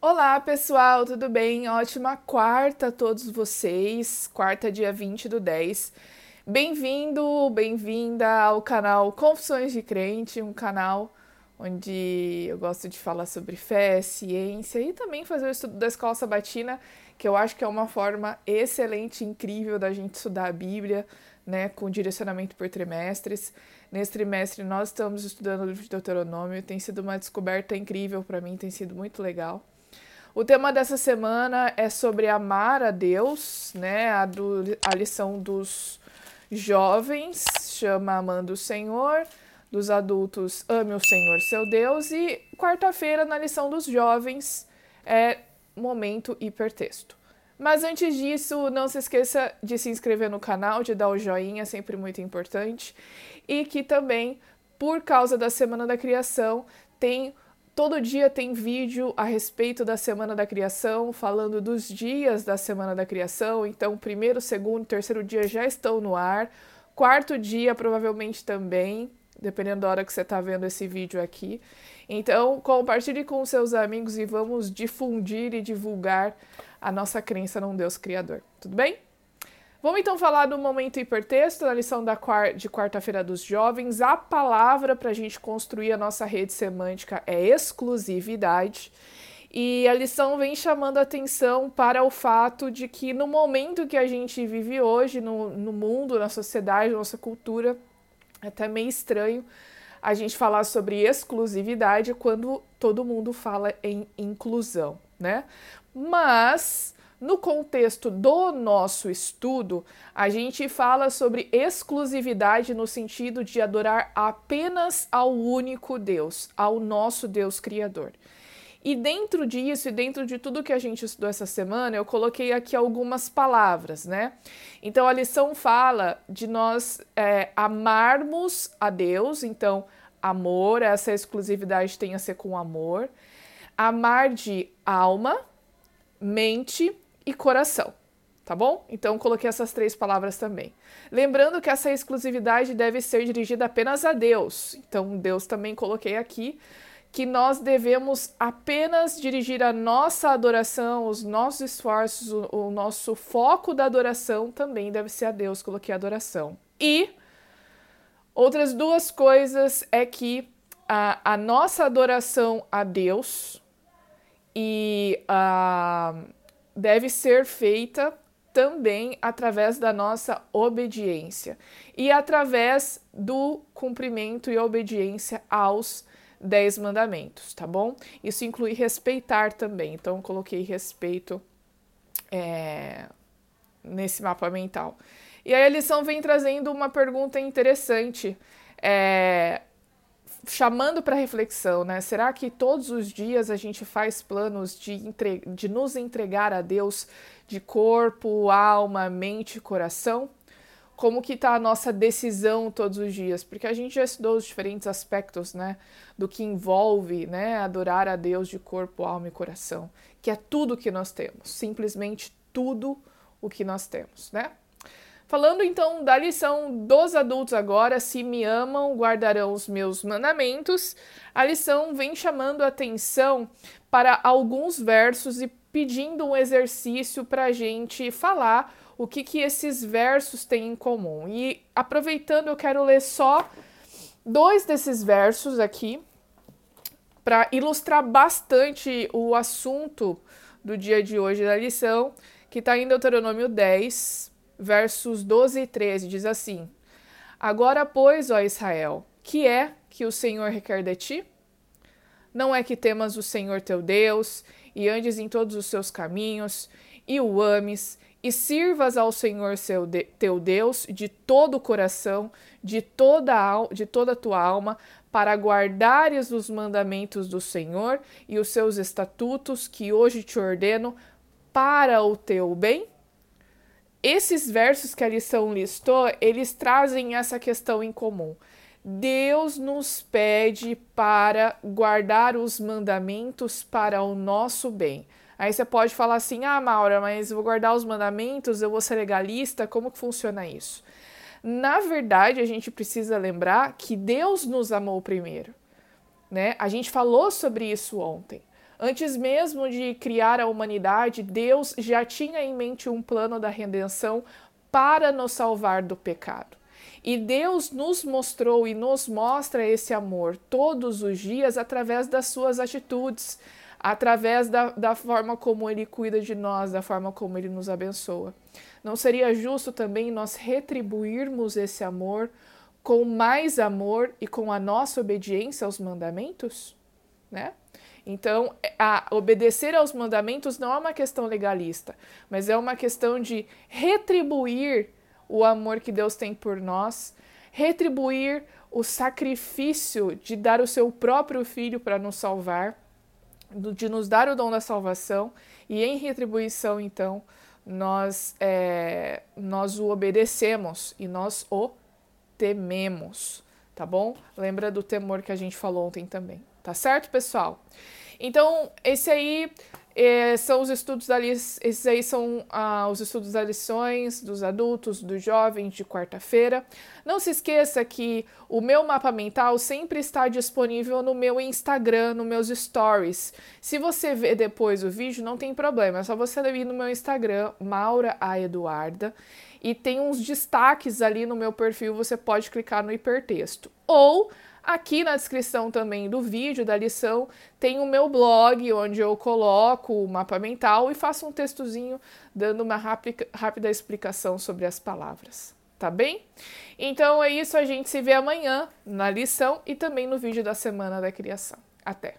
Olá, pessoal, tudo bem? Ótima quarta a todos vocês. Quarta, dia 20 do 10. Bem-vindo, bem-vinda ao canal Confissões de Crente, um canal onde eu gosto de falar sobre fé, ciência e também fazer o estudo da escola sabatina, que eu acho que é uma forma excelente, incrível da gente estudar a Bíblia, né, com direcionamento por trimestres. Nesse trimestre nós estamos estudando o livro de Deuteronômio, tem sido uma descoberta incrível para mim, tem sido muito legal. O tema dessa semana é sobre amar a Deus, né? A, do, a lição dos jovens chama Amando o Senhor, dos adultos Ame o Senhor seu Deus, e quarta-feira, na lição dos jovens, é Momento Hipertexto. Mas antes disso, não se esqueça de se inscrever no canal, de dar o joinha, sempre muito importante. E que também, por causa da Semana da Criação, tem Todo dia tem vídeo a respeito da Semana da Criação, falando dos dias da Semana da Criação. Então, primeiro, segundo, terceiro dia já estão no ar. Quarto dia, provavelmente também, dependendo da hora que você está vendo esse vídeo aqui. Então, compartilhe com seus amigos e vamos difundir e divulgar a nossa crença num Deus Criador. Tudo bem? Vamos então falar do momento hipertexto, na lição de quarta-feira dos jovens. A palavra para a gente construir a nossa rede semântica é exclusividade. E a lição vem chamando atenção para o fato de que no momento que a gente vive hoje, no, no mundo, na sociedade, na nossa cultura, é até meio estranho a gente falar sobre exclusividade quando todo mundo fala em inclusão, né? Mas no contexto do nosso estudo, a gente fala sobre exclusividade no sentido de adorar apenas ao único Deus, ao nosso Deus Criador. E dentro disso e dentro de tudo que a gente estudou essa semana, eu coloquei aqui algumas palavras, né? Então a lição fala de nós é, amarmos a Deus, então amor, essa exclusividade tem a ser com amor, amar de alma, mente e coração, tá bom? Então coloquei essas três palavras também. Lembrando que essa exclusividade deve ser dirigida apenas a Deus. Então Deus também coloquei aqui que nós devemos apenas dirigir a nossa adoração, os nossos esforços, o, o nosso foco da adoração também deve ser a Deus, coloquei adoração. E outras duas coisas é que a, a nossa adoração a Deus e a deve ser feita também através da nossa obediência e através do cumprimento e obediência aos dez mandamentos, tá bom? Isso inclui respeitar também, então coloquei respeito é, nesse mapa mental. E aí a lição vem trazendo uma pergunta interessante. É, chamando para reflexão, né? Será que todos os dias a gente faz planos de, entre... de nos entregar a Deus de corpo, alma, mente coração? Como que está a nossa decisão todos os dias? Porque a gente já estudou os diferentes aspectos, né? Do que envolve, né? Adorar a Deus de corpo, alma e coração. Que é tudo que nós temos. Simplesmente tudo o que nós temos, né? Falando então da lição dos adultos agora, se me amam, guardarão os meus mandamentos. A lição vem chamando atenção para alguns versos e pedindo um exercício para a gente falar o que, que esses versos têm em comum. E aproveitando, eu quero ler só dois desses versos aqui para ilustrar bastante o assunto do dia de hoje da lição, que está em Deuteronômio 10, versos 12 e 13, diz assim: Agora, pois, ó Israel, que é que o Senhor requer de ti? Não é que temas o Senhor teu Deus e andes em todos os seus caminhos e o ames e sirvas ao Senhor seu de, teu Deus de todo o coração, de toda a, de toda a tua alma, para guardares os mandamentos do Senhor e os seus estatutos que hoje te ordeno para o teu bem? Esses versos que a lição listou, eles trazem essa questão em comum. Deus nos pede para guardar os mandamentos para o nosso bem. Aí você pode falar assim: ah, Maura, mas eu vou guardar os mandamentos, eu vou ser legalista, como que funciona isso? Na verdade, a gente precisa lembrar que Deus nos amou primeiro. Né? A gente falou sobre isso ontem. Antes mesmo de criar a humanidade, Deus já tinha em mente um plano da redenção para nos salvar do pecado. E Deus nos mostrou e nos mostra esse amor todos os dias através das suas atitudes, através da, da forma como Ele cuida de nós, da forma como Ele nos abençoa. Não seria justo também nós retribuirmos esse amor com mais amor e com a nossa obediência aos mandamentos? Né? Então, obedecer aos mandamentos não é uma questão legalista, mas é uma questão de retribuir o amor que Deus tem por nós, retribuir o sacrifício de dar o seu próprio filho para nos salvar, de nos dar o dom da salvação, e em retribuição, então, nós, é, nós o obedecemos e nós o tememos, tá bom? Lembra do temor que a gente falou ontem também, tá certo, pessoal? Então, esse aí é, são os estudos da esses aí são ah, os estudos das lições dos adultos, dos jovens de quarta-feira. Não se esqueça que o meu mapa mental sempre está disponível no meu Instagram, nos meus stories. Se você ver depois o vídeo, não tem problema, é só você ir no meu Instagram, Maura a Eduarda, e tem uns destaques ali no meu perfil, você pode clicar no hipertexto. Ou Aqui na descrição também do vídeo, da lição, tem o meu blog, onde eu coloco o mapa mental e faço um textozinho dando uma rápida explicação sobre as palavras. Tá bem? Então é isso, a gente se vê amanhã na lição e também no vídeo da semana da criação. Até!